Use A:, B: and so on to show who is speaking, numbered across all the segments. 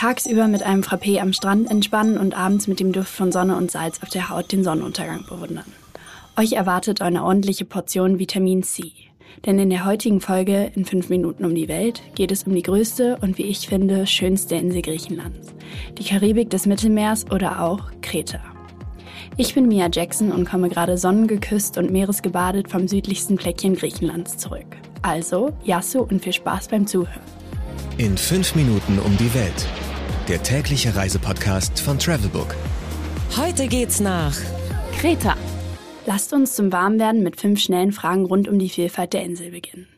A: Tagsüber mit einem Frappé am Strand entspannen und abends mit dem Duft von Sonne und Salz auf der Haut den Sonnenuntergang bewundern. Euch erwartet eine ordentliche Portion Vitamin C. Denn in der heutigen Folge in 5 Minuten um die Welt geht es um die größte und wie ich finde schönste Insel Griechenlands. Die Karibik des Mittelmeers oder auch Kreta. Ich bin Mia Jackson und komme gerade sonnengeküsst und meeresgebadet vom südlichsten Pläckchen Griechenlands zurück. Also, Yasu und viel Spaß beim Zuhören.
B: In 5 Minuten um die Welt. Der tägliche Reisepodcast von Travelbook.
C: Heute geht's nach
A: Kreta. Lasst uns zum Warmwerden mit fünf schnellen Fragen rund um die Vielfalt der Insel beginnen.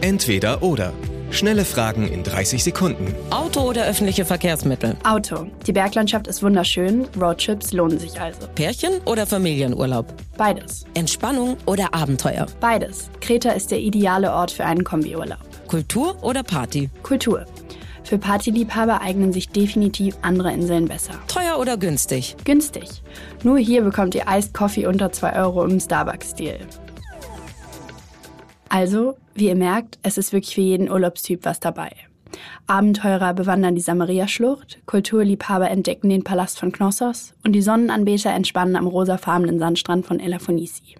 B: Entweder oder. Schnelle Fragen in 30 Sekunden.
C: Auto oder öffentliche Verkehrsmittel?
A: Auto. Die Berglandschaft ist wunderschön, Roadtrips lohnen sich also.
C: Pärchen oder Familienurlaub?
A: Beides.
C: Entspannung oder Abenteuer?
A: Beides. Kreta ist der ideale Ort für einen Kombiurlaub.
C: Kultur oder Party?
A: Kultur. Für Partyliebhaber eignen sich definitiv andere Inseln besser.
C: Teuer oder günstig?
A: Günstig. Nur hier bekommt ihr Iced Coffee unter 2 Euro im Starbucks-Stil. Also, wie ihr merkt, es ist wirklich für jeden Urlaubstyp was dabei. Abenteurer bewandern die Samaria-Schlucht, Kulturliebhaber entdecken den Palast von Knossos und die Sonnenanbeter entspannen am rosafarbenen Sandstrand von Elafonisi.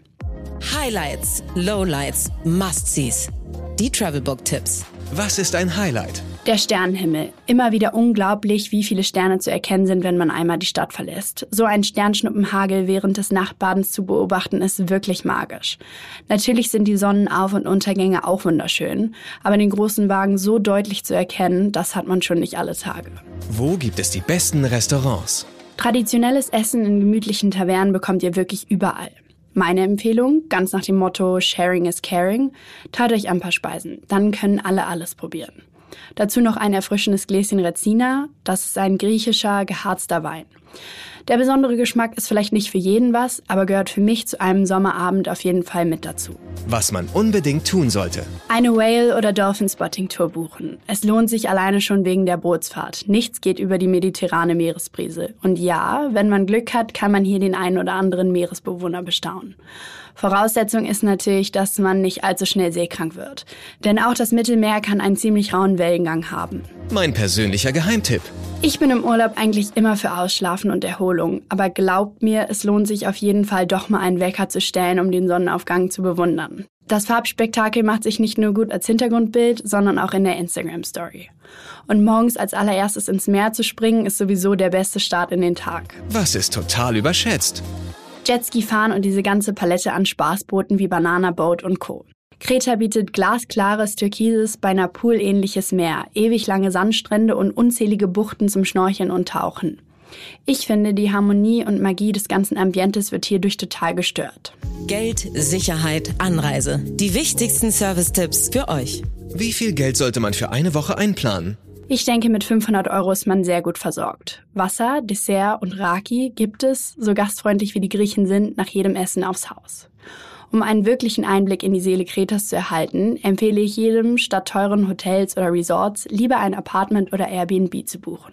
C: Highlights, Lowlights, Must-Sees. Die Travelbook-Tipps.
B: Was ist ein Highlight?
A: Der Sternenhimmel. Immer wieder unglaublich, wie viele Sterne zu erkennen sind, wenn man einmal die Stadt verlässt. So ein Sternschnuppenhagel während des Nachtbadens zu beobachten, ist wirklich magisch. Natürlich sind die Sonnenauf- und Untergänge auch wunderschön, aber den großen Wagen so deutlich zu erkennen, das hat man schon nicht alle Tage.
B: Wo gibt es die besten Restaurants?
A: Traditionelles Essen in gemütlichen Tavernen bekommt ihr wirklich überall. Meine Empfehlung, ganz nach dem Motto Sharing is Caring, teilt euch ein paar Speisen, dann können alle alles probieren. Dazu noch ein erfrischendes Gläschen Rezina. Das ist ein griechischer, geharzter Wein. Der besondere Geschmack ist vielleicht nicht für jeden was, aber gehört für mich zu einem Sommerabend auf jeden Fall mit dazu.
B: Was man unbedingt tun sollte.
A: Eine Whale- oder Dolphin-Spotting-Tour buchen. Es lohnt sich alleine schon wegen der Bootsfahrt. Nichts geht über die mediterrane Meeresbrise. Und ja, wenn man Glück hat, kann man hier den einen oder anderen Meeresbewohner bestaunen. Voraussetzung ist natürlich, dass man nicht allzu schnell seekrank wird. Denn auch das Mittelmeer kann einen ziemlich rauen Wellengang haben.
B: Mein persönlicher Geheimtipp.
A: Ich bin im Urlaub eigentlich immer für Ausschlafen und Erholung, aber glaubt mir, es lohnt sich auf jeden Fall doch mal einen Wecker zu stellen, um den Sonnenaufgang zu bewundern. Das Farbspektakel macht sich nicht nur gut als Hintergrundbild, sondern auch in der Instagram-Story. Und morgens als allererstes ins Meer zu springen, ist sowieso der beste Start in den Tag.
B: Was ist total überschätzt?
A: Jetski fahren und diese ganze Palette an Spaßbooten wie Banana Boat und Co. Kreta bietet glasklares, türkises, beinahe poolähnliches Meer, ewig lange Sandstrände und unzählige Buchten zum Schnorcheln und Tauchen. Ich finde, die Harmonie und Magie des ganzen Ambientes wird hierdurch total gestört.
C: Geld, Sicherheit, Anreise. Die wichtigsten Service-Tipps für euch.
B: Wie viel Geld sollte man für eine Woche einplanen?
A: Ich denke, mit 500 Euro ist man sehr gut versorgt. Wasser, Dessert und Raki gibt es, so gastfreundlich wie die Griechen sind, nach jedem Essen aufs Haus. Um einen wirklichen Einblick in die Seele Kretas zu erhalten, empfehle ich jedem, statt teuren Hotels oder Resorts lieber ein Apartment oder Airbnb zu buchen.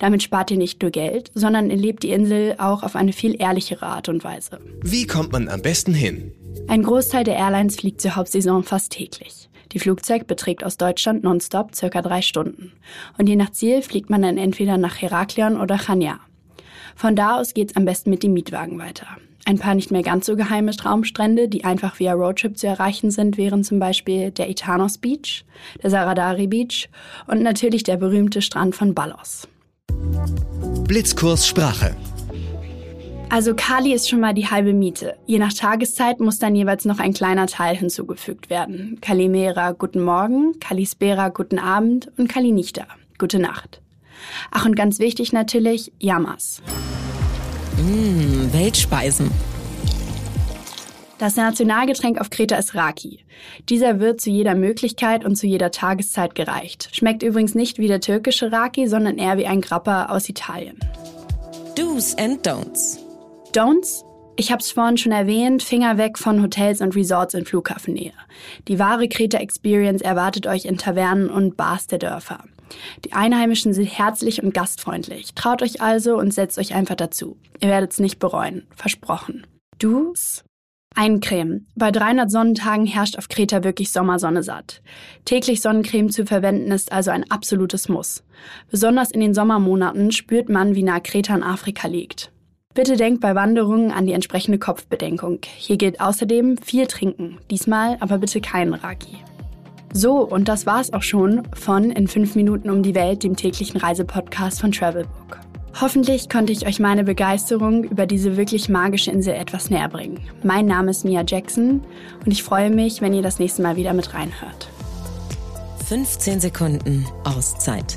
A: Damit spart ihr nicht nur Geld, sondern erlebt die Insel auch auf eine viel ehrlichere Art und Weise.
B: Wie kommt man am besten hin?
A: Ein Großteil der Airlines fliegt zur Hauptsaison fast täglich. Die Flugzeit beträgt aus Deutschland nonstop circa drei Stunden. Und je nach Ziel fliegt man dann entweder nach Heraklion oder Chania. Von da aus geht's am besten mit dem Mietwagen weiter. Ein paar nicht mehr ganz so geheime Traumstrände, die einfach via Roadtrip zu erreichen sind, wären zum Beispiel der Itanos Beach, der Saradari Beach und natürlich der berühmte Strand von Ballos.
B: Blitzkurs Sprache.
A: Also Kali ist schon mal die halbe Miete. Je nach Tageszeit muss dann jeweils noch ein kleiner Teil hinzugefügt werden. Kalimera, guten Morgen, Kalispera, guten Abend und Kalinichta, gute Nacht. Ach und ganz wichtig natürlich, Yamas.
C: Mmh, Weltspeisen.
A: Das Nationalgetränk auf Kreta ist Raki. Dieser wird zu jeder Möglichkeit und zu jeder Tageszeit gereicht. Schmeckt übrigens nicht wie der türkische Raki, sondern eher wie ein Grappa aus Italien.
C: Do's and Don'ts.
A: Don'ts? Ich hab's vorhin schon erwähnt, Finger weg von Hotels und Resorts in Flughafennähe. Die wahre Kreta Experience erwartet euch in Tavernen und Bars der Dörfer. Die Einheimischen sind herzlich und gastfreundlich. Traut euch also und setzt euch einfach dazu. Ihr werdet's nicht bereuen. Versprochen. Do's? Eincremen. Bei 300 Sonnentagen herrscht auf Kreta wirklich Sommersonne satt. Täglich Sonnencreme zu verwenden ist also ein absolutes Muss. Besonders in den Sommermonaten spürt man, wie nah Kreta in Afrika liegt. Bitte denkt bei Wanderungen an die entsprechende Kopfbedenkung. Hier gilt außerdem viel trinken. Diesmal aber bitte keinen Raki. So, und das war's auch schon von In 5 Minuten um die Welt, dem täglichen Reisepodcast von Travelbook. Hoffentlich konnte ich euch meine Begeisterung über diese wirklich magische Insel etwas näher bringen. Mein Name ist Mia Jackson und ich freue mich, wenn ihr das nächste Mal wieder mit reinhört.
C: 15 Sekunden Auszeit